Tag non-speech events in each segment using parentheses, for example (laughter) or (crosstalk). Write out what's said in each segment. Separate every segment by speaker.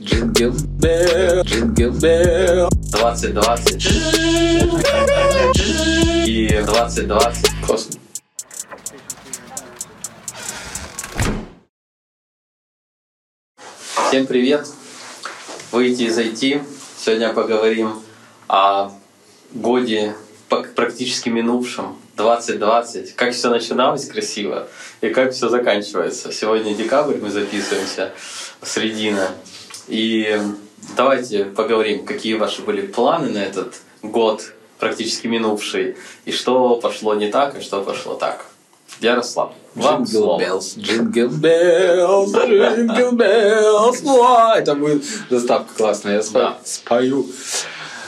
Speaker 1: Jingle Bell, Jingle Bell.
Speaker 2: 2020 и 2020.
Speaker 1: Классно.
Speaker 2: Всем привет! Выйти и зайти. Сегодня поговорим о годе практически минувшем, 2020. Как все начиналось красиво и как все заканчивается. Сегодня декабрь, мы записываемся, средина. И давайте поговорим, какие ваши были планы на этот год практически минувший, и что пошло не так, и что пошло так. Ярослав, вам слово.
Speaker 1: Jingle Bells, Jingle Bells. Уа, Это будет заставка классная, я спо-
Speaker 2: Да.
Speaker 1: спою.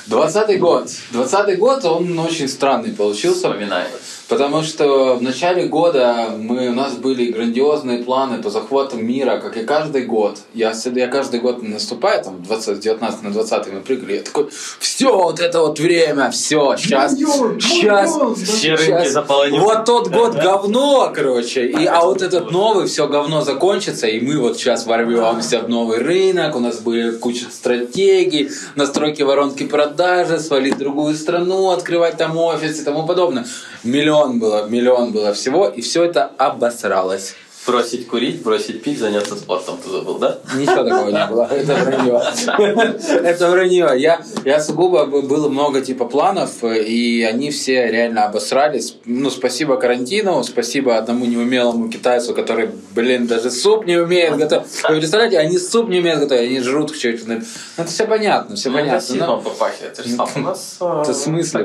Speaker 1: Двадцатый год. Двадцатый год, он очень странный получился.
Speaker 2: Вспоминаем.
Speaker 1: Потому что в начале года мы, у нас были грандиозные планы по захвату мира, как и каждый год. Я, я каждый год наступаю, там, 20, 19 на 20 мы прыгали, я такой, все, вот это вот время, все, сейчас, сейчас,
Speaker 2: Все рынки
Speaker 1: сейчас. Вот тот год говно, короче, и, а вот этот новый, все говно закончится, и мы вот сейчас ворвемся в новый рынок, у нас были куча стратегий, настройки воронки продажи, свалить в другую страну, открывать там офис и тому подобное. Миллион было, миллион было всего, и все это обосралось.
Speaker 2: Бросить курить, бросить пить, заняться спортом ты забыл, да?
Speaker 1: Ничего такого не было. (laughs) Это вранье. (laughs) Это вранье. Я, я сугубо было много типа планов, и они все реально обосрались. Ну, спасибо карантину, спасибо одному неумелому китайцу, который, блин, даже суп не умеет готовить. Вы представляете, они суп не умеют готовить, они жрут что-то. Ну, это все понятно, все
Speaker 2: Ну,
Speaker 1: понятно.
Speaker 2: расизмом
Speaker 1: но-
Speaker 2: попахивает. Ярослав, (laughs) у нас... э,
Speaker 1: Это в смысле?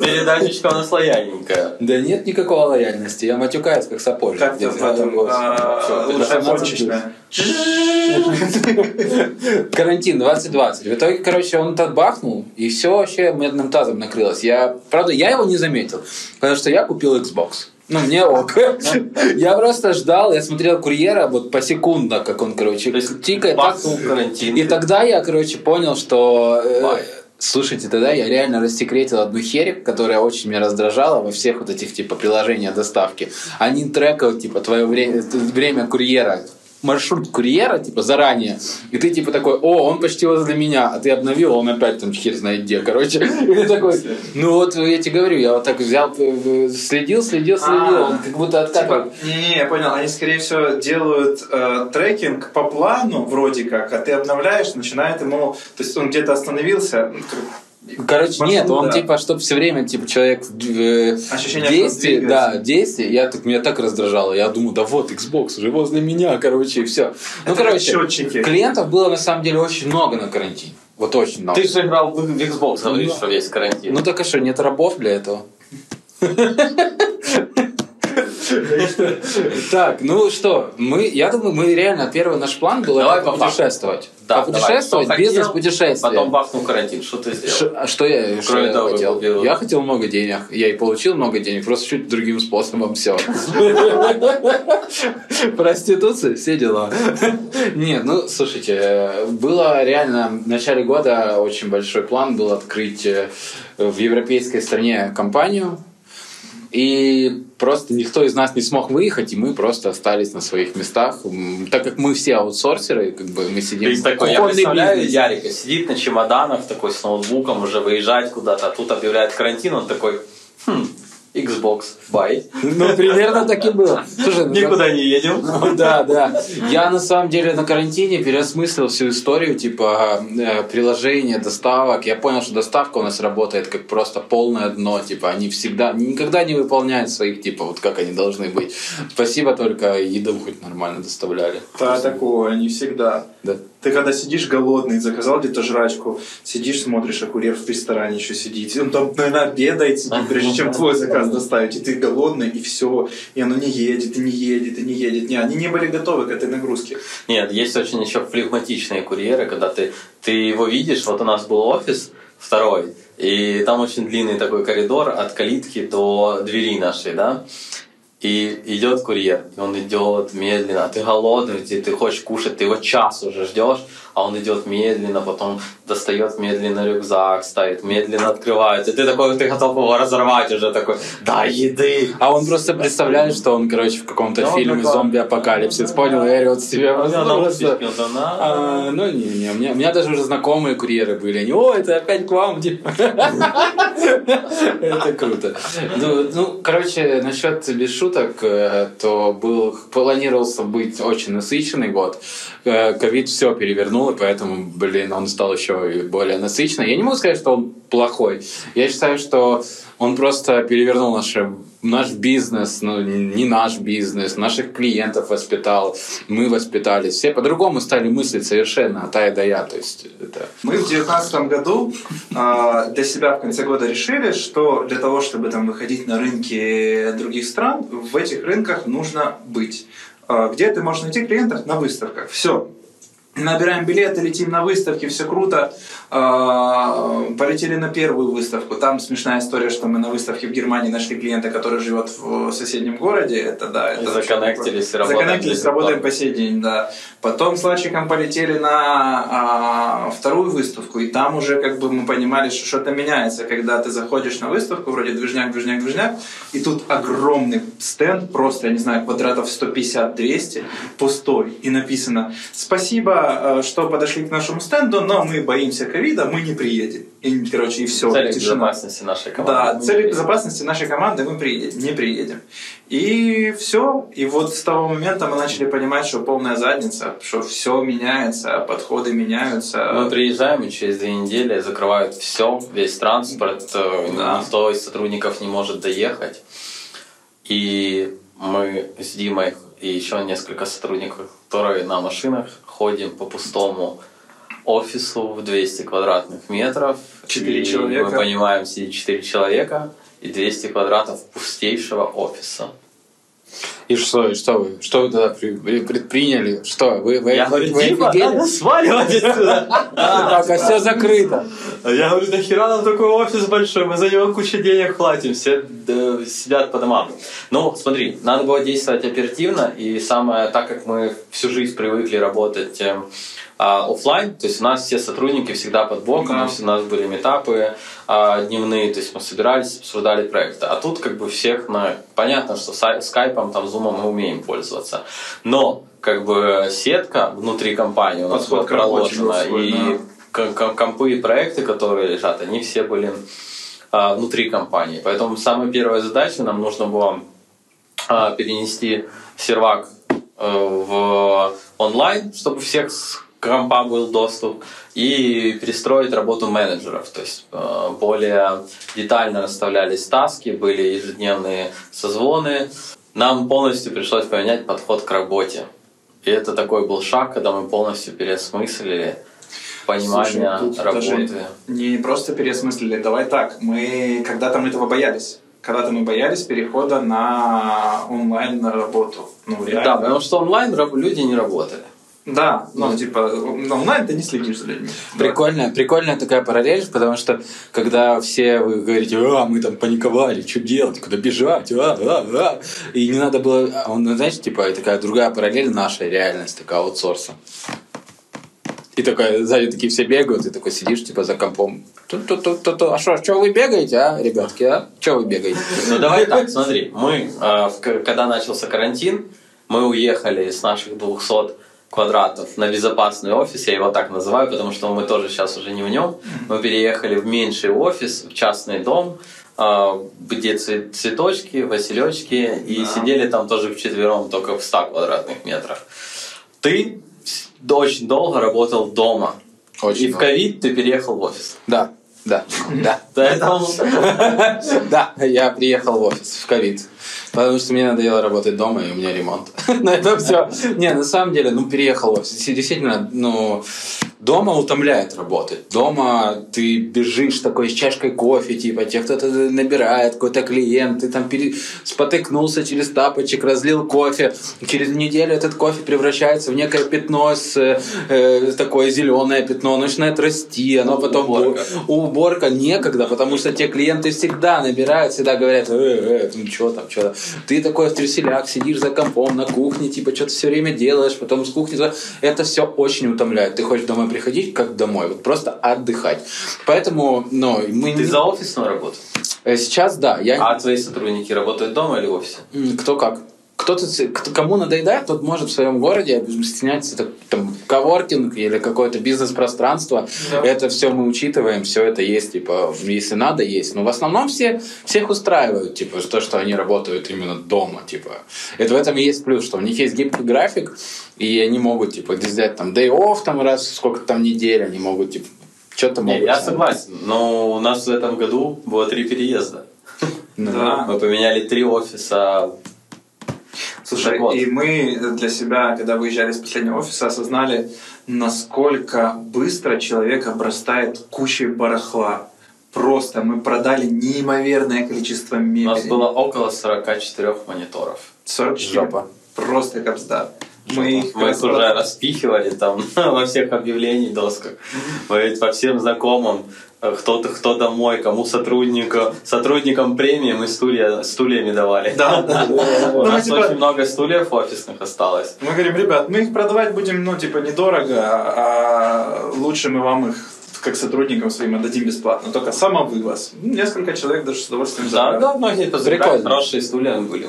Speaker 2: Передачечка у нас лояльненькая.
Speaker 1: Да нет никакой лояльности, я матюкаюсь как сапожник.
Speaker 3: Как там в этом, лучшая горничная. (laughs)
Speaker 1: Карантин 2020. В итоге, короче, он так бахнул, и все вообще медным тазом накрылось. Я, правда, я его не заметил, потому что я купил Xbox. Ну, мне ок. (laughs) Я просто ждал, я смотрел курьера вот посекундно, как он, короче, тикает. И тогда я, короче, понял, что... Слушайте, тогда я реально рассекретил одну херь, которая очень меня раздражала во всех вот этих типа приложениях доставки. Они трекают типа твое время, время курьера, маршрут курьера типа заранее. И ты типа такой, о, он почти возле меня, а ты обновил, он опять там хер знает где, короче. И ты такой, ну вот я тебе говорю, я вот так взял, э, следил, следил, следил,
Speaker 3: А,
Speaker 1: он как будто откатывал.
Speaker 3: Типа, не-не, я понял, они, скорее всего, делают э, трекинг по плану, вроде как, а ты обновляешь, начинает ему... То есть он где-то остановился, ну,
Speaker 1: Короче,
Speaker 3: Маршрут,
Speaker 1: нет, он
Speaker 3: да.
Speaker 1: типа, чтобы все время, типа, человек в э,
Speaker 3: Ощущение,
Speaker 1: да, действие, я так, меня так раздражало. Я думаю, да вот, Xbox уже возле меня, короче, и все. Ну,
Speaker 3: Это
Speaker 1: короче,
Speaker 3: счетчики.
Speaker 1: клиентов было на самом деле очень много на карантине. Вот очень много.
Speaker 2: Ты же играл в в Xbox, говоришь, что весь карантин.
Speaker 1: Ну так а что, нет рабов для этого? (laughs) Так, ну что, мы, я думаю, мы реально, первый наш план был
Speaker 2: Давай
Speaker 1: путешествовать.
Speaker 2: Да. Что хотел,
Speaker 1: бизнес-путешествие.
Speaker 2: Потом бахнул карантин. Что ты сделал?
Speaker 1: А что я, что я
Speaker 2: того,
Speaker 1: хотел? Я хотел много денег. Я и получил много денег, просто чуть другим способом все. (laughs) Проституция, все дела. (laughs) Нет, ну, слушайте, было реально в начале года очень большой план был открыть э, в европейской стране компанию. И просто никто из нас не смог выехать, и мы просто остались на своих местах. Так как мы все аутсорсеры, как бы мы сидим
Speaker 2: То есть такой, я представляю
Speaker 1: бизнес.
Speaker 2: Ярика, сидит на чемоданах такой с ноутбуком, уже выезжать куда-то, а тут объявляет карантин, он такой, хм, Xbox, бай.
Speaker 1: Ну, примерно так и было. Слушай, ну,
Speaker 2: Никуда не едем.
Speaker 1: Ну, Да, да. Я на самом деле на карантине переосмыслил всю историю, типа э, приложения, доставок. Я понял, что доставка у нас работает как просто полное дно. Типа они всегда, никогда не выполняют своих, типа, вот как они должны быть. Спасибо только еду хоть нормально доставляли.
Speaker 3: Да, такое, не всегда.
Speaker 1: Да.
Speaker 3: Ты когда сидишь голодный, заказал где-то жрачку, сидишь, смотришь, а курьер в ресторане еще сидит. Он там, наверное, обедает сидит, прежде чем твой заказ доставить. И ты голодный, и все. И оно не едет, и не едет, и не едет. Не, они не были готовы к этой нагрузке.
Speaker 2: Нет, есть очень еще флегматичные курьеры, когда ты, ты его видишь, вот у нас был офис второй, и там очень длинный такой коридор от калитки до двери нашей, да, И идет курьер, он идет медленно, а ты голодный, ты, ты хочешь кушать, ты его час уже ждешь, а он идет медленно, потом достает медленно рюкзак, ставит, медленно открывает, и ты такой, ты готов его разорвать уже, такой, да, еды.
Speaker 1: А он просто представляет, что он, короче, в каком-то
Speaker 2: Да,
Speaker 1: фильме
Speaker 2: такой-
Speaker 1: зомби-апокалипсис, понял, и орет себе. А, ну, не, не, у меня, у меня даже уже знакомые курьеры были. Они, о, это опять к вам, типа. (laughs) Это круто. Ну, ну, короче, насчет без шуток, э, то был, планировался быть очень насыщенный год. Э, Ковид все перевернул, и поэтому, блин, он стал еще более насыщенный. Я не могу сказать, что он плохой. Я считаю, что он просто перевернул наше, наш бизнес, ну, не наш бизнес, наших клиентов воспитал, мы воспитались. Все по-другому стали мыслить совершенно от А и до Я. То есть это...
Speaker 3: Мы в девятнадцатом году а, для себя в конце года решили, что для того, чтобы там выходить на рынки других стран, в этих рынках нужно быть. А, Где ты можешь найти клиентов? На выставках. Все. Набираем билеты, летим на выставки, все круто. А, Полетели на первую выставку. Там смешная история, что мы на выставке в Германии нашли клиента, который живет в соседнем городе. Это да, это
Speaker 2: законнектились, работаем
Speaker 3: Законнектились, работаем по сей день, да. Потом с Лачиком полетели на а, вторую выставку, и там уже как бы мы понимали, что что-то меняется, когда ты заходишь на выставку, вроде движняк, движняк, движняк, и тут огромный стенд, просто, я не знаю, квадратов 150-200, пустой, и написано «Спасибо, э, что подошли к нашему стенду, но мы боимся ковида, мы не приедем». И, короче, и все,
Speaker 2: Цель безопасности нашей команды.
Speaker 3: да, цели безопасности нашей команды мы приедем, не приедем. И все. И вот с того момента мы начали понимать, что полная задница, что все меняется, подходы меняются.
Speaker 2: Мы приезжаем, и через две недели закрывают все, весь транспорт, э,
Speaker 3: Да.
Speaker 2: никто из сотрудников не может доехать. И мы с Димой и еще несколько сотрудников, которые на машинах ходим по пустому офису в 200 квадратных метров.
Speaker 3: Четыре человека.
Speaker 2: Мы понимаем, сидит 4 человека и 200 квадратов пустейшего офиса.
Speaker 1: И что, и что вы? Что вы тогда при- при- предприняли? Что, вы, вы,
Speaker 2: Я говорю,
Speaker 1: вы
Speaker 2: Дима,
Speaker 1: офигели?
Speaker 2: надо сваливать отсюда. (laughs)
Speaker 1: Пока все закрыто.
Speaker 2: А Я говорю, нахера нам такой офис большой, мы за него кучу денег платим, все да, сидят по домам. Ну, смотри, надо было действовать оперативно, и самое, так как мы всю жизнь привыкли работать э, а, оффлайн, то есть у нас все сотрудники всегда под боком,
Speaker 3: Да.
Speaker 2: у нас были метапы а, дневные, то есть мы собирались, обсуждали проекты. А тут как бы всех на... Понятно, что скайпом, там, зумом мы умеем пользоваться. Но как бы сетка внутри компании у нас была проложена, и
Speaker 3: да.
Speaker 2: ком- ком- компы и проекты, которые лежат, они все были а, внутри компании. Поэтому самая первая задача нам нужно было а, перенести сервак э, в онлайн, чтобы всех с компа был доступ, и перестроить работу менеджеров. То есть э, более детально расставлялись таски, были ежедневные созвоны. Нам полностью пришлось поменять подход к работе. И это такой был шаг, когда мы полностью переосмыслили понимание
Speaker 3: Слушай, тут
Speaker 2: работы.
Speaker 3: не просто переосмыслили. Давай так, мы когда-то мы этого боялись. Когда-то мы боялись перехода на онлайн на работу. Ну, реально.
Speaker 2: Да, потому что онлайн люди не работали.
Speaker 3: Да, ну, типа, онлайн ты не следишь за людьми.
Speaker 1: Прикольная, прикольная такая параллель, потому что когда все вы говорите, а, мы там паниковали, что делать, куда бежать, а, а, а», и не надо было, а он, знаешь, типа, такая другая параллель, наша реальность, такая аутсорса. И такая, сзади такие все бегают, и такой сидишь, типа, за компом. Ту-ту-ту-ту-ту. А что, что вы бегаете, а, ребятки, а? Что вы бегаете?
Speaker 2: Ну давай так, смотри, мы, к- когда начался карантин, мы уехали с наших 200 квадратов на безопасный офис, я его так называю, потому что мы тоже сейчас уже не в нем. Мы переехали в меньший офис, в частный дом, э, где цве- цветочки, василечки, и
Speaker 3: Да.
Speaker 2: сидели там тоже вчетвером, только в 100 квадратных метрах. Ты очень долго работал дома.
Speaker 1: Очень
Speaker 2: и в
Speaker 1: долго.
Speaker 2: ковид ты переехал в офис.
Speaker 1: Да, да, да.
Speaker 2: Поэтому
Speaker 1: Да, я приехал в офис в ковид. Потому что мне надоело работать дома, и у меня ремонт. (laughs) На это все. Не, на самом деле, ну, переехал Действительно, ну, дома утомляет работать. Дома ты бежишь такой с чашкой кофе, типа, тебе кто-то набирает, какой-то клиент, ты там пере- спотыкнулся через тапочек, разлил кофе. Через неделю этот кофе превращается в некое пятно, с, э, такое зеленое пятно, начинает расти, оно потом
Speaker 2: Уборка.
Speaker 1: уборка некогда, потому что те клиенты всегда набирают, всегда говорят, э, э, ну что там, что там. Ты такой стресселяк, сидишь за компом на кухне, типа что-то все время делаешь, потом с кухни. Это все очень утомляет. Ты хочешь домой приходить, как домой, вот просто отдыхать. Поэтому, ну, мы...
Speaker 2: Ты за офисную работу?
Speaker 1: Э, Сейчас, да. Я...
Speaker 2: А твои сотрудники работают дома или в офисе?
Speaker 1: Кто как. Кто-то, кому надоедает, тот может в своем городе стесняться, это, там, коворкинг или какое-то бизнес-пространство. Это все мы учитываем, все это есть, типа, если надо, есть. Но в основном все, всех устраивают, типа, то, что они работают именно дома, типа. Это в этом и есть плюс, что у них есть гибкий график, и они могут, типа, взять там day off там раз сколько там недель, они могут, типа, что-то
Speaker 2: Не,
Speaker 1: могут.
Speaker 2: я
Speaker 1: там.
Speaker 2: согласен, но у нас в этом году было три переезда.
Speaker 3: Да.
Speaker 2: Мы поменяли три офиса.
Speaker 3: Слушай,
Speaker 2: Вот.
Speaker 3: и мы для себя, когда выезжали из последнего офиса, осознали, насколько быстро человек обрастает кучей барахла. Просто мы продали неимоверное количество
Speaker 2: У
Speaker 3: мебели.
Speaker 2: нас было около 44 мониторов.
Speaker 3: 44.
Speaker 1: Жопа.
Speaker 3: Просто капсда. Мы их
Speaker 2: Мы их уже распихивали там (laughs) во всех объявлений досках. По всем знакомым э, кто-то, кто домой, кому сотрудника, сотрудникам премии мы стулья, стульями давали.
Speaker 3: Да, да. (laughs)
Speaker 2: У
Speaker 3: Ну,
Speaker 2: нас
Speaker 3: типа-
Speaker 2: очень много стульев офисных осталось.
Speaker 3: Мы говорим, ребят, мы их продавать будем, ну, типа, недорого, а лучше мы вам их как сотрудникам своим отдадим бесплатно. Только самовывоз. Несколько человек даже с удовольствием
Speaker 2: Да,
Speaker 3: забрали.
Speaker 2: да, многие позабирали, хорошие стулья были.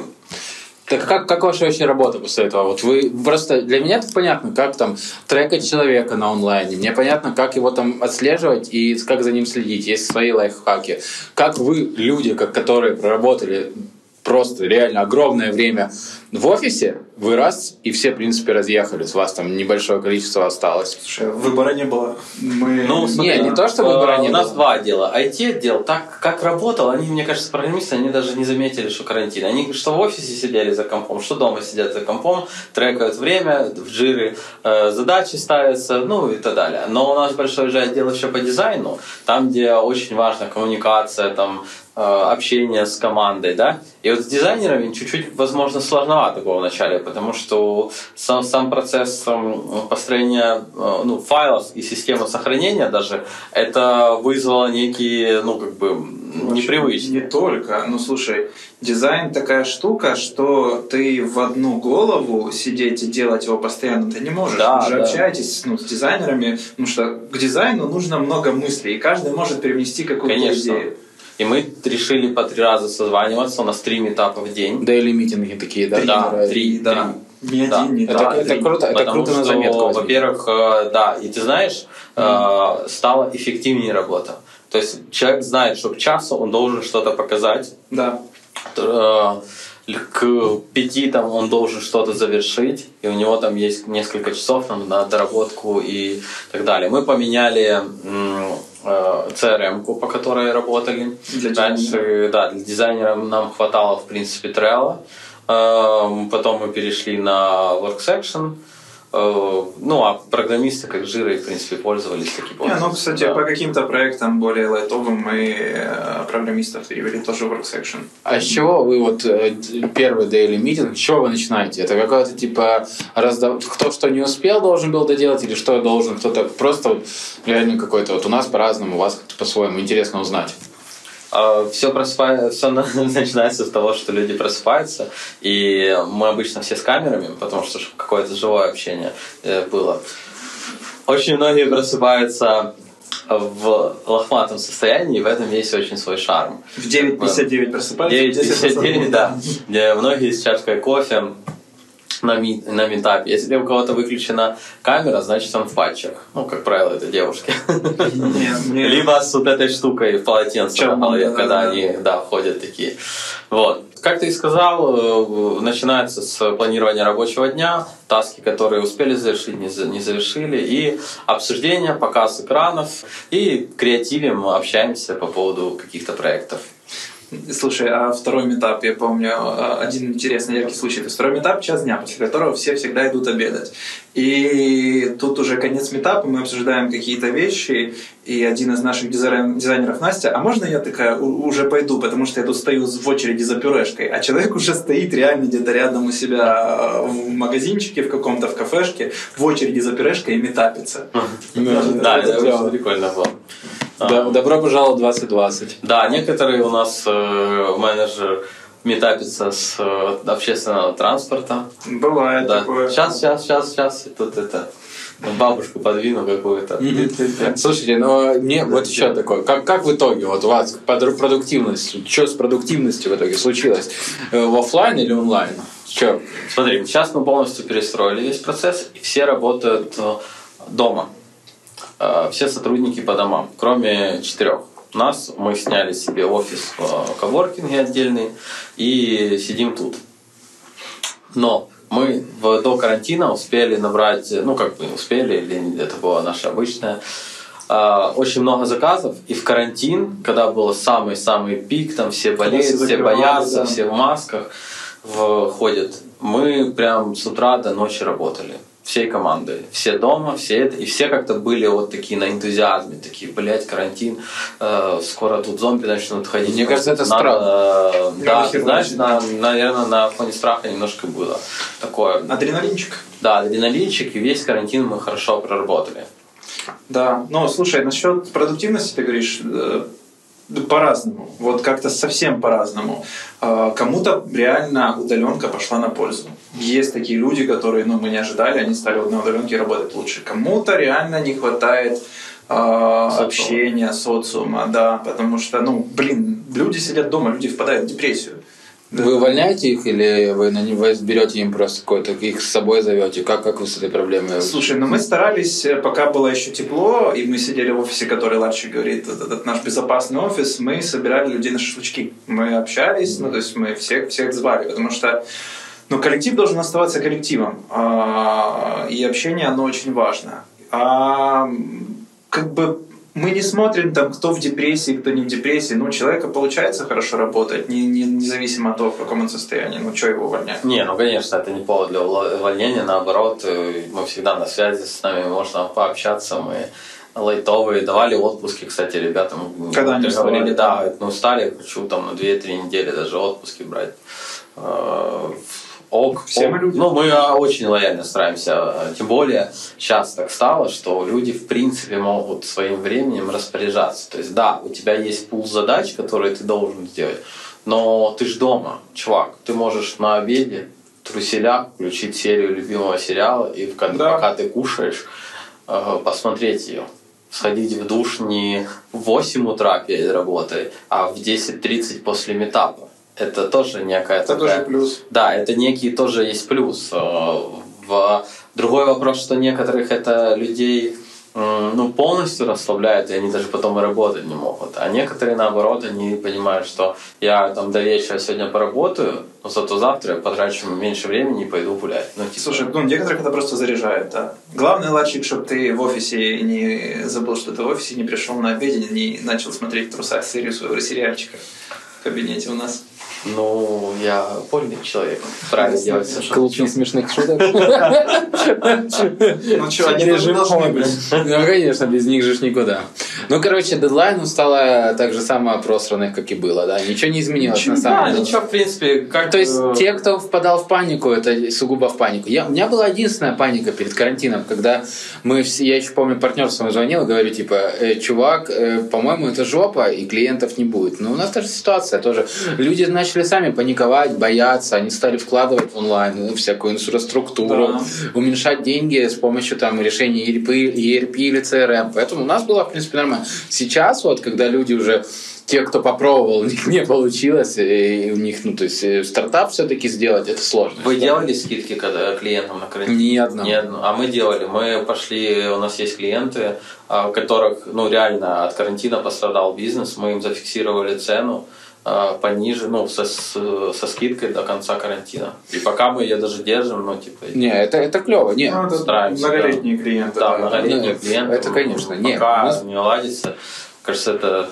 Speaker 1: Так как, как ваша вообще работа после этого? Вот вы просто для меня это понятно, как там трекать человека на онлайне. Мне понятно, как его там отслеживать и как за ним следить. Есть свои лайфхаки. Как вы, люди, как, которые проработали просто реально огромное время в офисе, вы раз и все, в принципе, разъехались. У вас там небольшое количество осталось.
Speaker 3: Слушай, выбора не было. Мы...
Speaker 2: Ну, смотри,
Speaker 1: не то, что
Speaker 2: э,
Speaker 1: выбора не
Speaker 2: У нас
Speaker 1: было.
Speaker 2: два отдела. IT-отдел, так как работал, они, мне кажется, программисты, они даже не заметили, что карантин. Они что в офисе сидели за компом, что дома сидят за компом, трекают время, в джиры э, задачи ставятся, ну и так далее. Но у нас большой же отдел еще по дизайну, там, где очень важна коммуникация, там, э, общение с командой, да. И вот с дизайнерами чуть-чуть, возможно, сложновато было вначале, потому что сам, сам процесс эм, построения э, ну, файлов и системы сохранения даже, это вызвало некие, ну, как бы, непривычные.
Speaker 3: Не только. Ну, слушай, дизайн такая штука, что ты в одну голову сидеть и делать его постоянно ты не можешь.
Speaker 2: Да,
Speaker 3: Вы же
Speaker 2: да.
Speaker 3: общаетесь ну, с дизайнерами, потому что к дизайну нужно много мыслей, и каждый может привнести какую-то идею.
Speaker 2: И мы решили по три раза созваниваться, у нас три метапа в день.
Speaker 1: Дейли митинги такие, да?
Speaker 2: Да,
Speaker 1: которые-
Speaker 2: три,
Speaker 3: Да. Не
Speaker 2: Да.
Speaker 3: один, не
Speaker 1: Это,
Speaker 3: два,
Speaker 1: это
Speaker 3: три.
Speaker 1: круто, это
Speaker 2: Потому
Speaker 1: круто на
Speaker 2: что,
Speaker 1: заметку. возьмите.
Speaker 2: Во-первых, э, да, и ты знаешь, э, стала эффективнее работа. То есть человек знает, что к часу он должен что-то показать,
Speaker 3: Да.
Speaker 2: э, к пяти там он должен что-то завершить, и у него там есть несколько часов там, на доработку и так далее. Мы поменяли э, CRM-ку, по которой работали.
Speaker 3: Для
Speaker 2: Раньше, да, для дизайнера нам хватало, в принципе, Trello. Э, Потом мы перешли на WorkSection. Э, Ну, а программисты, как жиры, в принципе, пользовались таким
Speaker 3: Не, ну, кстати,
Speaker 2: Да.
Speaker 3: по каким-то проектам более лайтовым мы э, программистов перевели тоже в WorkSection.
Speaker 1: А с чего вы вот э, первый daily митинг, с чего вы начинаете? Это какое-то типа раздав... кто что не успел должен был доделать или что должен кто-то просто вот реально какой-то вот у нас по-разному, у вас как-то по-своему интересно узнать.
Speaker 2: Все, просыпается, все (laughs) начинается с того, что люди просыпаются, и мы обычно все с камерами, потому что какое-то живое общение э, было. Очень многие просыпаются в лохматом состоянии, и в этом есть очень свой шарм.
Speaker 3: В 9.59 просыпаются. в 10
Speaker 2: 9.59, да. Где многие с чашкой кофе на, ми- на митапе. Если у кого-то выключена камера, значит он в патчах. Ну, как правило, это девушки. Либо с вот этой штукой в полотенце на голове,
Speaker 3: да,
Speaker 2: когда
Speaker 3: да,
Speaker 2: они да, ходят такие. Вот. Как ты и сказал, э, начинается с планирования рабочего дня, таски, которые успели завершить, не за- не завершили, и обсуждение, показ экранов, и креативим, общаемся по поводу каких-то проектов.
Speaker 3: Слушай, а второй метап, я помню, а, один интересный яркий случай. Это второй метап, час дня, после которого все всегда идут обедать. И тут уже конец метапа, мы обсуждаем какие-то вещи, и один из наших дизайн- дизайнеров, Настя, а можно я такая уже пойду, потому что я тут стою в очереди за пюрешкой, а человек уже стоит реально где-то рядом у себя э, в магазинчике, в каком-то, в кафешке, в очереди за пюрешкой и метапится.
Speaker 2: Да,
Speaker 1: это
Speaker 2: прикольно было.
Speaker 1: Добро пожаловать в 2020.
Speaker 2: Да, некоторые у нас э, менеджер метапится с э, общественного транспорта.
Speaker 3: Бывает
Speaker 2: Да.
Speaker 3: такое.
Speaker 2: Сейчас, сейчас, сейчас, сейчас. И тут это бабушку подвину какую-то.
Speaker 1: Слушайте, ну мне вот еще такое, как, как в итоге вот у вас продуктивность, что с продуктивностью в итоге случилось? Э, В офлайн или онлайн? Че?
Speaker 2: Смотри, сейчас мы полностью перестроили весь процесс, и все работают э, дома. Э, Все сотрудники по домам, кроме четырех. Нас мы сняли себе офис в коворкинге отдельный и сидим тут. Но мы в- до карантина успели набрать, ну как бы успели, или это было наше обычное, а, очень много заказов, и в карантин, когда был самый-самый пик, там все болеют,
Speaker 3: все
Speaker 2: все боятся,
Speaker 3: да.
Speaker 2: все в масках в- ходят, мы прям с утра до ночи работали всей командой. Все дома, все это. И все как-то были вот такие на энтузиазме. Такие, блядь, карантин. э, скоро тут зомби начнут ходить.
Speaker 1: Мне кажется, это
Speaker 2: Надо, э, Да, знаешь, на, наверное, на фоне страха немножко было такое.
Speaker 3: Адреналинчик.
Speaker 2: Да, адреналинчик, и весь карантин мы хорошо проработали.
Speaker 3: Да, но слушай, насчет продуктивности ты говоришь э, по-разному. Вот как-то совсем по-разному. Э, Кому-то реально удаленка пошла на пользу. Есть такие люди, которые, ну, мы не ожидали, они стали на удаленке работать лучше. Кому-то реально не хватает э, общения, социума, да, потому что, ну, блин, люди сидят дома, люди впадают в депрессию.
Speaker 1: Вы увольняете их или вы, на них, вы берете им просто какой-то, их с собой зовете? Как, как вы с этой проблемой?
Speaker 3: Слушай, ну мы старались, э, пока было еще тепло, и мы сидели в офисе, который Ларчик говорит, этот, этот наш безопасный офис, мы собирали людей на шашлычки. Мы общались, ну то есть мы всех, всех звали, потому что ну, коллектив должен оставаться коллективом, а, и общение, оно очень важно. А, как бы мы не смотрим, там, кто в депрессии, кто не в депрессии. Ну, у человека получается хорошо работать, не, не- независимо от того, в каком он состоянии. Ну, что его увольнять?
Speaker 2: Не, ну конечно, это не повод для увол- увольнения, наоборот, э, мы всегда на связи, с нами можно пообщаться, мы лайтовые, давали отпуски, кстати, ребятам.
Speaker 3: Когда они
Speaker 2: говорили, да, ну устали, хочу там на 2-3 недели даже отпуски брать. Ок,
Speaker 3: Все
Speaker 2: ок.
Speaker 3: мы люди.
Speaker 2: Ну, мы э, очень лояльно стараемся. э, Тем более, сейчас так стало, что люди, в принципе, могут своим временем распоряжаться. То есть, да, у тебя есть пул задач, которые ты должен сделать, но ты ж дома, чувак. Ты можешь на обеде труселя включить серию любимого сериала, и в-
Speaker 3: Да.
Speaker 2: пока ты кушаешь, э, посмотреть ее. Сходить в душ не в 8 утра перед работой, а в 10.30 после метапа. Это тоже некая
Speaker 3: Это
Speaker 2: такая...
Speaker 3: тоже плюс.
Speaker 2: Да, это некий тоже есть плюс. Э, В... Другой вопрос, что некоторых это людей ну, полностью расслабляет, и они даже потом и работать не могут. А некоторые, наоборот, они понимают, что я там до вечера сегодня поработаю, но зато завтра я потрачу меньше времени и пойду гулять. Ну, типа,
Speaker 3: Слушай, ну, некоторых это просто заряжает, да. Главный лачик, чтобы ты в офисе не забыл, что ты в офисе, не пришел на обеде, не начал смотреть в трусах серию своего сериальчика в кабинете у нас.
Speaker 2: Ну, я вольный человек. Правильно делать все, что
Speaker 1: Клуб
Speaker 2: хочу.
Speaker 1: несмешных шуток.
Speaker 3: Ну что, они
Speaker 1: Режим
Speaker 3: должны
Speaker 1: мой,
Speaker 3: быть.
Speaker 1: Ну, конечно, без них же ж никуда. Ну, короче, дедлайн стало так же самое просранных, как и было, да? Ничего не изменилось на самом
Speaker 2: Да,
Speaker 1: деле.
Speaker 2: ничего, в принципе, как...
Speaker 1: То есть
Speaker 2: э,
Speaker 1: те, кто впадал в панику, это сугубо в панику. Я, у меня была единственная паника перед карантином, когда мы все, я еще помню, партнер своему звонил, говорю, типа, «Э, чувак, э, по-моему, это жопа, и клиентов не будет. Но у нас та же ситуация тоже. Люди начали сами паниковать, бояться, они стали вкладывать в онлайн ну, всякую инфраструктуру,
Speaker 3: Да.
Speaker 1: уменьшать деньги с помощью там решений ERP, ERP или CRM. Поэтому у нас было, в принципе, нормально. Сейчас вот, когда люди уже те, кто попробовал, у них (laughs) не получилось, и у них, ну, то есть э, стартап все-таки сделать, это сложно.
Speaker 2: Вы делали скидки когда клиентам на карантин?
Speaker 1: Ни одного.
Speaker 2: Ни одну. А мы делали. Мы пошли, у нас есть клиенты, а, у которых ну, реально от карантина пострадал бизнес. Мы им зафиксировали цену а, пониже, ну, со, с- со скидкой до конца карантина. И пока мы ее даже держим, ну, типа,
Speaker 1: Не, это, это клево. Не,
Speaker 3: Ну,
Speaker 2: Стараемся,
Speaker 3: многолетние клиенты.
Speaker 2: да, многолетние
Speaker 1: Ну,
Speaker 2: клиенты.
Speaker 1: это, конечно. Не,
Speaker 2: Пока
Speaker 1: у нас-
Speaker 2: не ладится, кажется, это...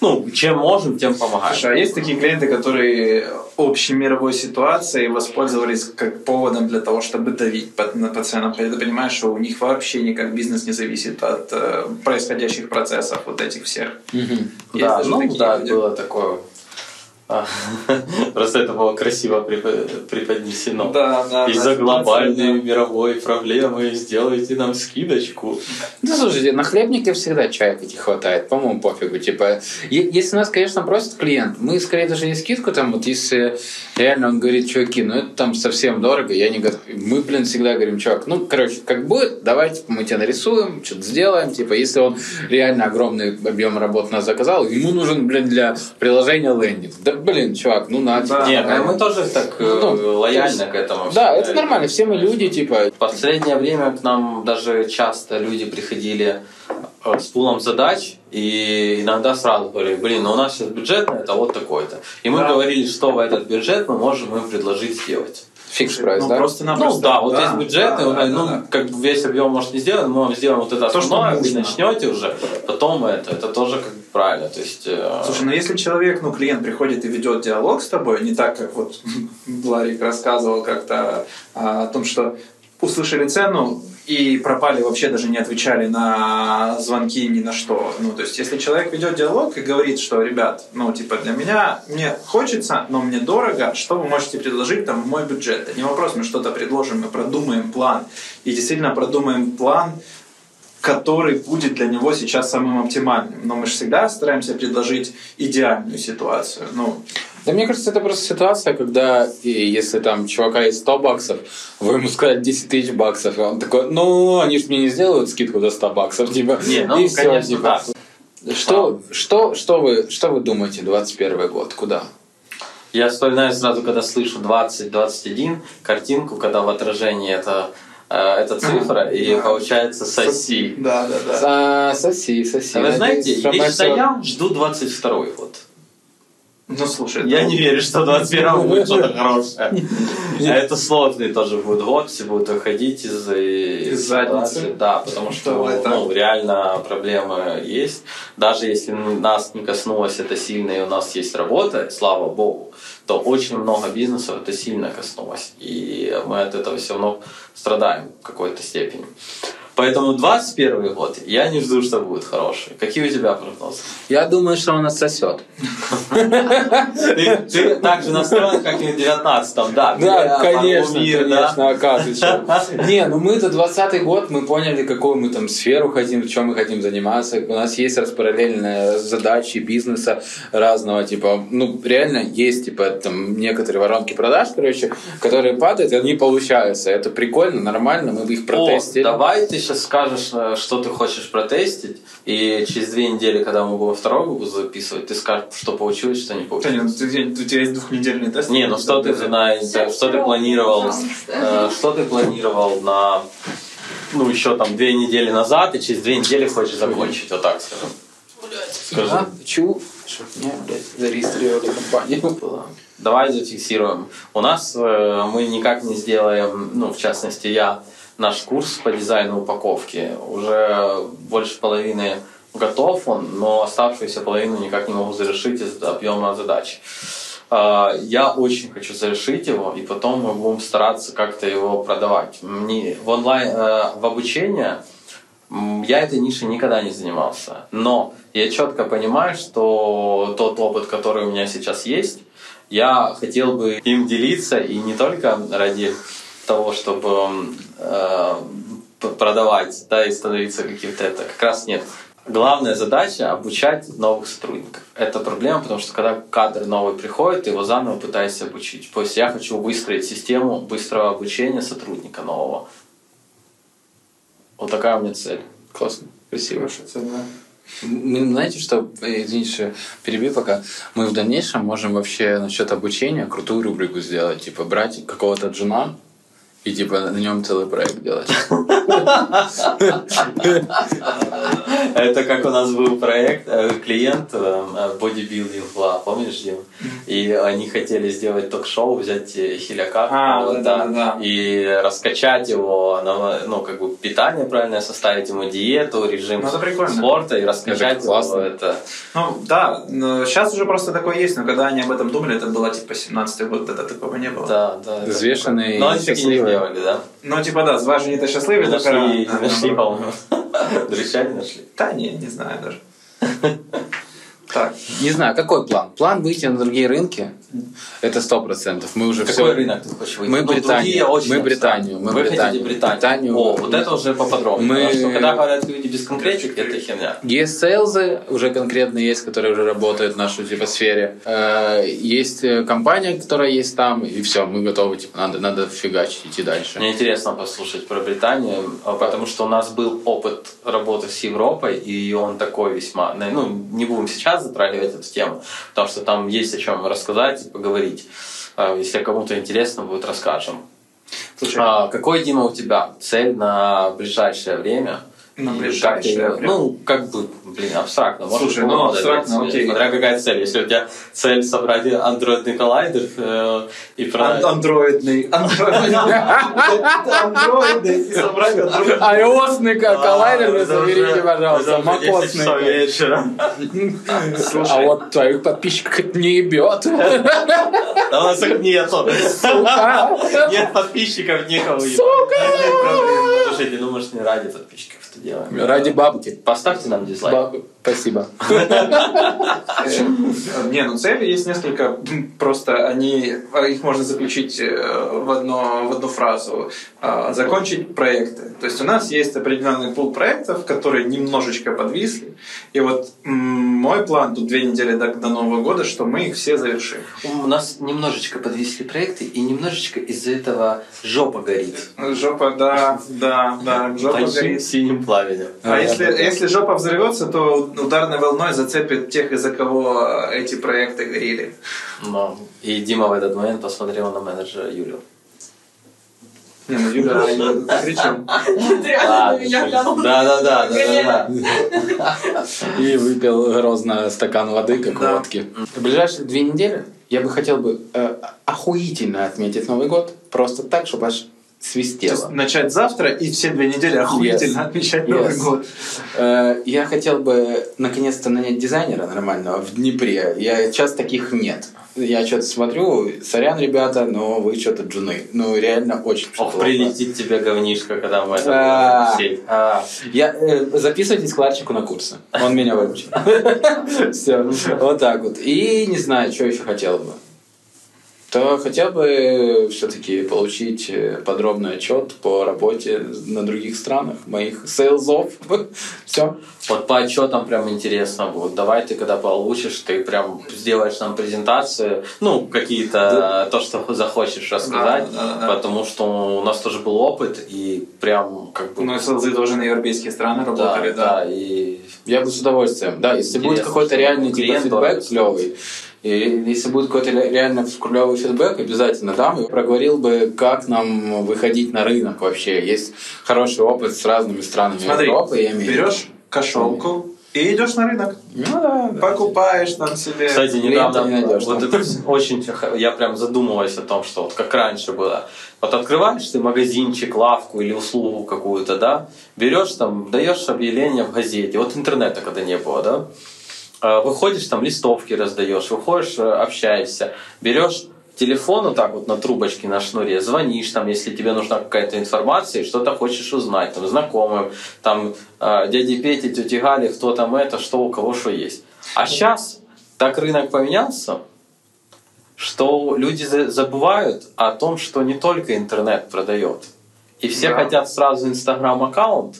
Speaker 2: Ну, чем можем, тем помогаем.
Speaker 3: Слушай, а есть такие клиенты, которые общей мировой ситуацией воспользовались как поводом для того, чтобы давить на-? Хотя ты понимаешь, что у них вообще никак бизнес не зависит от э, происходящих процессов вот этих всех.
Speaker 1: Мгм.
Speaker 3: Есть
Speaker 2: Да, ну да,
Speaker 3: люди.
Speaker 2: было такое. А, (laughs) Просто это было красиво препо- преподнесено.
Speaker 3: Да, да.
Speaker 2: Из-за глобальной мировой проблемы сделайте нам скидочку.
Speaker 1: Да слушайте, на хлебнике всегда чаек этих хватает, по-моему, пофигу. Типа, если нас, конечно, просит клиент, мы скорее даже не скидку там, вот если реально он говорит, чуваки, ну это там совсем дорого, я не готов. Мы, блин, всегда говорим, чувак, ну, короче, как будет, давайте мы тебе нарисуем, что-то сделаем. Типа, если он реально огромный объем работ нас заказал, ему нужен, блин, для приложения лендинг. Да, блин, чувак, ну на.
Speaker 3: Да.
Speaker 2: Нет, ну мы тоже так э,
Speaker 1: Ну,
Speaker 2: лояльно к этому.
Speaker 1: Да, это нормально, все мы люди, типа,
Speaker 2: В последнее время к нам даже часто люди приходили э, с пулом задач, и иногда сразу говорили, блин, ну у нас сейчас бюджет на это вот такой-то. И мы
Speaker 3: Да.
Speaker 2: говорили, что в этот бюджет мы можем им предложить сделать.
Speaker 1: фикс прайс,
Speaker 3: Ну,
Speaker 1: да?
Speaker 3: просто-напросто.
Speaker 2: Ну да, вот есть бюджет,
Speaker 3: да,
Speaker 2: и,
Speaker 3: да,
Speaker 2: ну,
Speaker 3: да.
Speaker 2: как бы весь объем может не сделать, мы вам сделаем вот это
Speaker 3: То, что
Speaker 2: основное, вы
Speaker 3: нужно.
Speaker 2: начнете уже, потом это, это тоже как бы правильно. То есть, э,
Speaker 3: Слушай, ну если человек, ну клиент приходит и ведет диалог с тобой, не так, как вот (laughs) Ларик рассказывал как-то а, о том, что услышали цену и пропали, вообще даже не отвечали на звонки ни на что. Ну, то есть, если человек ведет диалог и говорит, что, ребят, ну, типа, для меня, мне хочется, но мне дорого, что вы можете предложить, там, мой бюджет? Это не вопрос, мы что-то предложим, мы продумаем план. И действительно продумаем план, который будет для него сейчас самым оптимальным. Но мы же всегда стараемся предложить идеальную ситуацию. Ну,
Speaker 1: Да мне кажется, это просто ситуация, когда если там чувака есть 100 баксов, вы ему сказали 10 тысяч баксов, и он такой, ну, они же мне не сделают скидку до 100 баксов, (laughs) типа,
Speaker 2: Не, ну,
Speaker 1: и всё,
Speaker 2: конечно,
Speaker 1: типа. Что, что, что, вы, что вы думаете, 21 год, куда?
Speaker 2: Я вспоминаю сразу, когда слышу 20-21 картинку, когда в отражении это, э, эта цифра, и
Speaker 3: да.
Speaker 2: получается соси.
Speaker 3: Да, да, да.
Speaker 1: А, соси, соси.
Speaker 2: А Вы знаете,
Speaker 1: Надеюсь, мы
Speaker 2: лично я жду 22 год.
Speaker 3: Ну, слушай,
Speaker 2: Я
Speaker 3: это-
Speaker 2: не верю, что в 21 будет что-то хорошее. А это сложный тоже будет год, все будут выходить из,
Speaker 3: Из задницы.
Speaker 2: Да, потому что ну, реально проблемы есть. Даже если нас не коснулось это сильно, и у нас есть работа, слава богу, то очень много бизнесов это сильно коснулось. И мы от этого все равно страдаем в какой-то степени. Поэтому 21 год я не жду, что будет хороший. Какие у тебя прогнозы?
Speaker 1: Я думаю, что он отсосет.
Speaker 2: Ты, так же настроен, как и в 19-м, да.
Speaker 1: Да, конечно, конечно, оказывается. Не, ну мы-то 20 год, мы поняли, какую мы там сферу хотим, в чем мы хотим заниматься. У нас есть распараллельные задачи бизнеса разного, типа, ну, реально есть, типа, там, некоторые воронки продаж, короче, которые падают, и они получаются. Это прикольно, нормально, мы их
Speaker 2: О,
Speaker 1: протестили.
Speaker 2: давай ты сейчас скажешь, э, что ты хочешь протестить, и через две недели, когда мы будем второй выпуск записывать, ты скажешь, что получилось, что не
Speaker 3: Да
Speaker 2: получилось.
Speaker 3: нет, ну, ты- у тебя есть двухнедельный тест.
Speaker 2: Не, ну что ты на, что ты планировал, э, что ты планировал на, ну еще там две недели назад, и через две недели хочешь закончить, вот так скажем. Скажи.
Speaker 1: А, чу, чтоб меня, блядь, зарегистрировали компанию.
Speaker 2: Давай зафиксируем. У нас э, мы никак не сделаем, ну, в частности, я, наш курс по дизайну упаковки. Уже больше половины готов он, но оставшуюся половину никак не могу завершить из-за объема задач. Э, Я очень хочу завершить его, и потом мы будем стараться как-то его продавать. Мне в онлайн, э, в обучение Я этой нишей никогда не занимался, но я четко понимаю, что тот опыт, который у меня сейчас есть, я хотел бы им делиться и не только ради того, чтобы э, продавать, да, и становиться каким-то это. Как раз нет. Главная задача — обучать новых сотрудников. Это проблема, потому что когда кадр новый приходит, ты его заново пытаешься обучить. То есть я хочу выстроить систему быстрого обучения сотрудника нового. Вот такая у меня цель.
Speaker 1: Классно.
Speaker 3: Хорошая цель, да.
Speaker 1: Мы, знаете, что, э, извините, перебью пока, мы в дальнейшем можем вообще насчет обучения крутую рубрику сделать, типа брать какого-то джуна и типа на нем целый проект делать. (laughs)
Speaker 2: Это как у нас был проект, э, клиент э, бодибилдинг, Ла, помнишь, Дим? И они хотели сделать ток-шоу, взять э, Хиляка
Speaker 3: А,
Speaker 2: какого-то
Speaker 3: да-да-да.
Speaker 2: и раскачать его, на, ну, как бы питание правильно составить ему диету, режим
Speaker 3: Ну,
Speaker 2: спорта и раскачать
Speaker 1: Это классно.
Speaker 2: его. Это...
Speaker 3: Ну, да, но сейчас уже просто такое есть, но когда они об этом думали, это было типа 17-й год, тогда такого не было.
Speaker 2: Да, да. это-
Speaker 1: Взвешенный
Speaker 2: Но
Speaker 1: и
Speaker 2: они не сделали, да?
Speaker 3: Ну, типа, да, зважені та щасливі, така-
Speaker 2: нашли,
Speaker 3: да,
Speaker 2: не нашли,
Speaker 3: да.
Speaker 2: не
Speaker 3: не знаю даже. Так.
Speaker 1: Не знаю, какой план? План выйти на другие рынки? Это сто процентов. Мы уже
Speaker 2: Какой
Speaker 1: все...
Speaker 2: рынок ты хочешь выйти?
Speaker 1: Мы
Speaker 2: Ну, очень
Speaker 1: Мы. Британию. Мы
Speaker 2: Вы
Speaker 1: Британию.
Speaker 2: Британию.
Speaker 1: Британию.
Speaker 2: О, вот это уже поподробнее.
Speaker 1: Мы-
Speaker 2: Потому что когда говорят люди без конкретики, это херня.
Speaker 1: Есть сейлзы, уже конкретно есть, которые уже работают в нашей типа сфере. Э, Есть э, компания, которая есть там, и все, мы готовы, типа, надо, надо фигачить, идти дальше.
Speaker 2: Мне интересно послушать про Британию, а, потому что у нас был опыт работы с Европой, и он такой весьма... Ну, не будем сейчас затрагивать эту тему, потому что там есть о чем рассказать и поговорить. А, Если кому-то интересно будет, расскажем.
Speaker 3: Слушай,
Speaker 2: А какой, Дима, у тебя цель на ближайшее время?
Speaker 3: На ближайшее время?
Speaker 2: Ну, как бы, блин, абстрактно. Может,
Speaker 3: Слушай, ну, абстрактно, окей.
Speaker 2: Смотря какая цель. Если у тебя цель собрать андроидный коллайдер э, и
Speaker 3: ан-
Speaker 2: продать... (laughs)
Speaker 3: андроидный. Андроидный. И собрать андроидный.
Speaker 1: iOS-ный коллайдер, заберите, пожалуйста,
Speaker 2: это уже 10 часов
Speaker 1: макосный.
Speaker 2: вечера.
Speaker 1: А вот твоих подписчиков не ебет.
Speaker 2: Да у нас их нету. Нет подписчиков, некого. Слушайте, ну мы же не ради подписчиков это делаем.
Speaker 1: Ради бабки.
Speaker 2: Поставьте нам дизлайк.
Speaker 1: Баб- Спасибо. (laughs) (laughs)
Speaker 3: Не, ну цели есть несколько, просто они, их можно заключить э, в, одно, в одну фразу. А, Закончить проекты. То есть у нас есть определенный пул проектов, которые немножечко подвисли. И вот мой план, тут две недели до, до Нового года, что мы их все завершим.
Speaker 2: У нас немножечко подвисли проекты, и немножечко из-за этого жопа горит.
Speaker 3: Жопа, да, да, да, жопа горит.
Speaker 2: синим пламенем.
Speaker 3: А если, если жопа взорвется, то ударной волной зацепит тех, из-за кого эти проекты горели.
Speaker 2: Но. И Дима в этот момент посмотрел на менеджера Юлю.
Speaker 3: Не, ну Юля, я кричу.
Speaker 2: Да, да, да, да, да, да.
Speaker 1: И выпил грозно стакан воды, как
Speaker 3: Да.
Speaker 1: водки. В ближайшие две недели я бы хотел бы э, охуительно отметить Новый год. Просто так, чтобы аж свистело.
Speaker 3: начать завтра и все две недели охуительно
Speaker 1: Yes.
Speaker 3: отмечать Новый
Speaker 1: Yes.
Speaker 3: год.
Speaker 1: Э, Я хотел бы наконец-то нанять дизайнера нормального в Днепре. Я сейчас таких нет. Я что-то смотрю, сорян, ребята, но вы что-то джуны. Ну, реально очень
Speaker 2: Ох,
Speaker 1: плохо.
Speaker 2: прилетит тебе говнишко, когда мы это
Speaker 1: А.
Speaker 2: будем сеть. А.
Speaker 1: Я, э, записывайтесь к Ларчику на курсы. Он меня выучит. (laughs) Все, вот так вот. И не знаю, что еще хотел бы. То хотел бы все-таки получить э, подробный отчет по работе на других странах, моих сейлзов. (laughs) Все.
Speaker 2: Вот по отчетам прям интересно будет. Давай ты, когда получишь, ты прям сделаешь нам презентацию, ну, какие-то, то, что захочешь рассказать,
Speaker 3: Да, да, да.
Speaker 2: потому что у нас тоже был опыт, и прям как бы...
Speaker 3: Ну, СЛЗ тоже на европейские страны
Speaker 2: да,
Speaker 3: работали,
Speaker 2: да,
Speaker 3: да.
Speaker 2: и
Speaker 1: Я бы с удовольствием. Да, если будет какой-то реальный типа,
Speaker 2: клиент
Speaker 1: фидбэк клевый, и если будет какой-то ре- реально клевый фидбэк, обязательно дам. И проговорил бы, как нам выходить на рынок вообще. Есть хороший опыт с разными странами
Speaker 3: Смотри,
Speaker 1: Европы. я имею
Speaker 3: берешь кошелку и идешь на рынок.
Speaker 1: Ну да, да.
Speaker 3: Покупаешь там себе.
Speaker 2: Кстати, недавно
Speaker 1: не найдешь
Speaker 2: вот это очень я прям задумываюсь о том, что вот как раньше было. Вот открываешь ты магазинчик, лавку или услугу какую-то, да, берешь там, даешь объявление в газете. Вот интернета когда не было, да, выходишь там листовки раздаешь, выходишь, э, общаешься, берешь телефон вот так вот на трубочке на шнуре, звонишь там, если тебе нужна какая-то информация, что-то хочешь узнать, там, знакомым, там, э, дяде Пете, тете Гале, кто там это, что у кого что есть. А сейчас так рынок поменялся, что люди за- забывают о том, что не только интернет продает. И все
Speaker 3: Да.
Speaker 2: хотят сразу инстаграм-аккаунт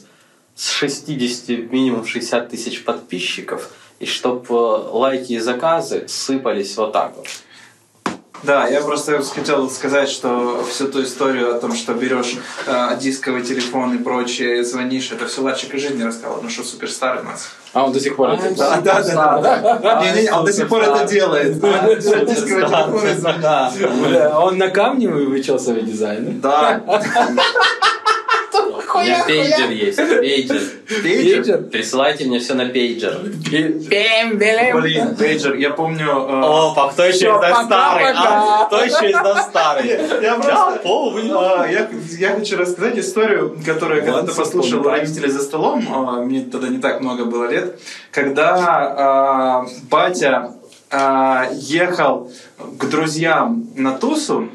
Speaker 2: с 60, минимум 60 тысяч подписчиков, и чтобы лайки и заказы сыпались вот так вот.
Speaker 3: Да, я просто хотел сказать, что всю ту историю о том, что берешь э, дисковый телефон и прочее, звонишь, это все Ларчик из жизни рассказал, ну что суперстар у нас.
Speaker 1: А он до сих пор это
Speaker 3: Да, да, да, да. Не-не, он до сих пор это делает. Дисковый телефон и звонишь.
Speaker 1: Бля, Он на камне выучил свой дизайн.
Speaker 3: Да.
Speaker 2: У меня пейджер есть, пейджер.
Speaker 3: Пейджер?
Speaker 2: Присылайте мне все на пейджер.
Speaker 3: Блин, пейджер, я помню... э,
Speaker 2: Опа, кто еще из нас старый? а? Кто еще из нас старый? (laughs)
Speaker 3: Я просто... А, Я, я хочу рассказать историю, которую я когда-то послушал родителей за столом, а, мне тогда не так много было лет, когда а, батя а, ехал к друзьям на тусу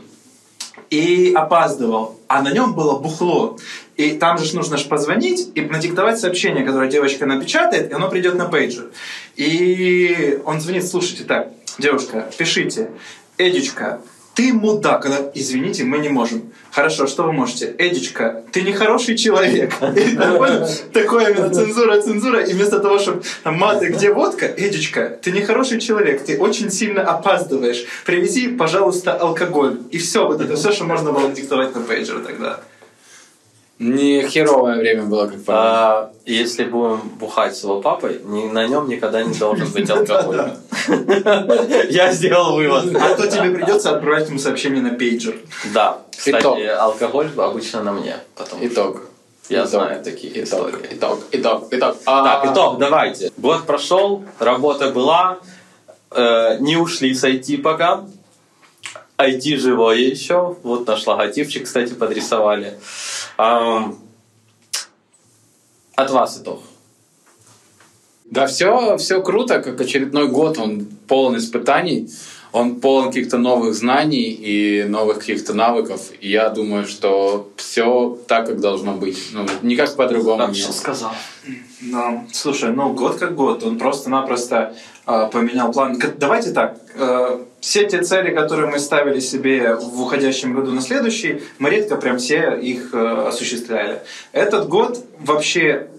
Speaker 3: и опаздывал, а на нем было бухло. И там же нужно ж позвонить и надиктовать сообщение, которое девочка напечатает, и оно придет на пейджер. И он звонит, слушайте, так, девушка, пишите, Эдичка, ты мудак. Она, извините, мы не можем. Хорошо, что вы можете? Эдичка, ты не хороший человек. Такое именно цензура, цензура. И вместо того, чтобы маты, где водка? Эдичка, ты не хороший человек, ты очень сильно опаздываешь. Привези, пожалуйста, алкоголь. И все, вот это все, что можно было диктовать на пейджер тогда.
Speaker 1: Не херовое время было, как по
Speaker 2: А, если будем бухать с его папой, ни- на нем никогда не должен быть алкоголь. (laughs) Я сделал вывод.
Speaker 3: А то тебе придется отправлять ему сообщение на пейджер.
Speaker 2: Да, кстати,
Speaker 1: Итог.
Speaker 2: алкоголь обычно на мне.
Speaker 1: Итог.
Speaker 2: я
Speaker 1: Итог.
Speaker 2: знаю таких
Speaker 1: Итог,
Speaker 2: историй.
Speaker 1: итог, итог, итог. А,
Speaker 2: Так, итог, давайте. Год прошел, работа была, э, не ушли с IT пока. IT живое еще. Вот наш логотипчик, кстати, подрисовали. От вас итог.
Speaker 1: Да, все, все круто, как очередной год, он полон испытаний, он полон каких-то новых знаний и новых каких-то навыков. И я думаю, что все так, как должно быть. Ну, никак по-другому нет.
Speaker 2: сказал.
Speaker 3: Ну, слушай, ну год как год, он просто-напросто э, поменял план. Давайте так, э, все те цели, которые мы ставили себе в уходящем году на следующий, мы редко прям все их э, осуществляли. Этот год вообще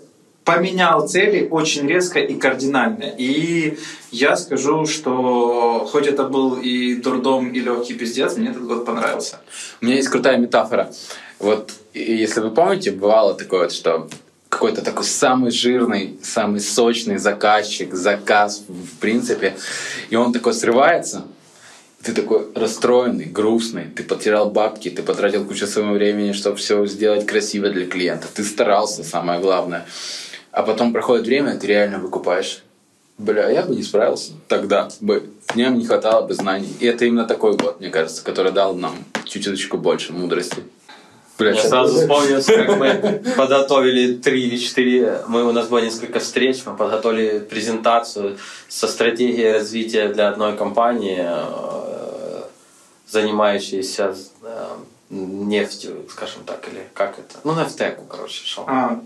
Speaker 3: поменял цели очень резко и кардинально. И я скажу, что хоть это был и дурдом, и легкий пиздец, мне этот год понравился.
Speaker 1: У меня есть крутая метафора. Вот, если вы помните, бывало такое вот, что какой-то такой самый жирный, самый сочный заказчик, заказ, в принципе, и он такой срывается, ты такой расстроенный, грустный, ты потерял бабки, ты потратил кучу своего времени, чтобы все сделать красиво для клиента, ты старался, самое главное. А потом проходит время, ты реально выкупаешь. Бля, я бы не справился тогда бы. Мне не хватало бы знаний. И это именно такой год, мне кажется, который дал нам чуть-чуточку больше мудрости. Бля,
Speaker 2: Я сразу вспомнил, как мы (laughs) подготовили три или четыре, мы, у нас было несколько встреч, мы подготовили презентацию со стратегией развития для одной компании, э, занимающейся э, нефтью, скажем так, или как это? Ну, нефтеку, короче, шел.
Speaker 3: А,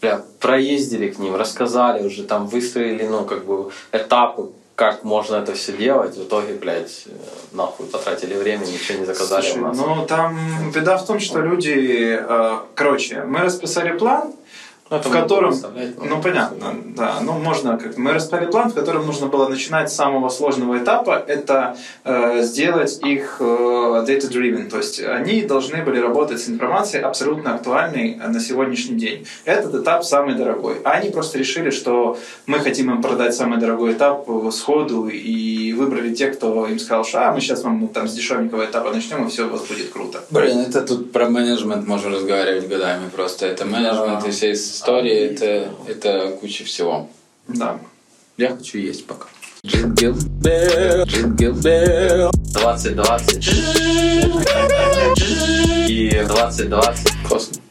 Speaker 2: Бля, проездили к ним, рассказали уже, там выстроили, ну, как бы, этапы, как можно это все делать. В итоге, блядь, э, нахуй потратили время, ничего не заказали
Speaker 3: Слушай,
Speaker 2: у нас.
Speaker 3: ну там беда в том, что люди... э, короче, мы расписали план,
Speaker 2: это
Speaker 3: в котором... Ну, понятно, да. Ну, можно как Мы расписали план, в котором нужно было начинать с самого сложного этапа. Это э, сделать их э, data-driven. То есть они должны были работать с информацией абсолютно актуальной на сегодняшний день. Этот этап самый дорогой. А они просто решили, что мы хотим им продать самый дорогой этап э, сходу и выбрали те, кто им сказал, что а, мы сейчас вам ну, там с дешевенького этапа начнем, и все у вас будет круто.
Speaker 1: Блин, это тут про менеджмент можно разговаривать годами просто. Это менеджмент и все истории, это, это куча всего.
Speaker 3: Да.
Speaker 1: Я хочу есть пока. Jingle bell, jingle bell.
Speaker 2: 2020 и 2020
Speaker 1: Классно.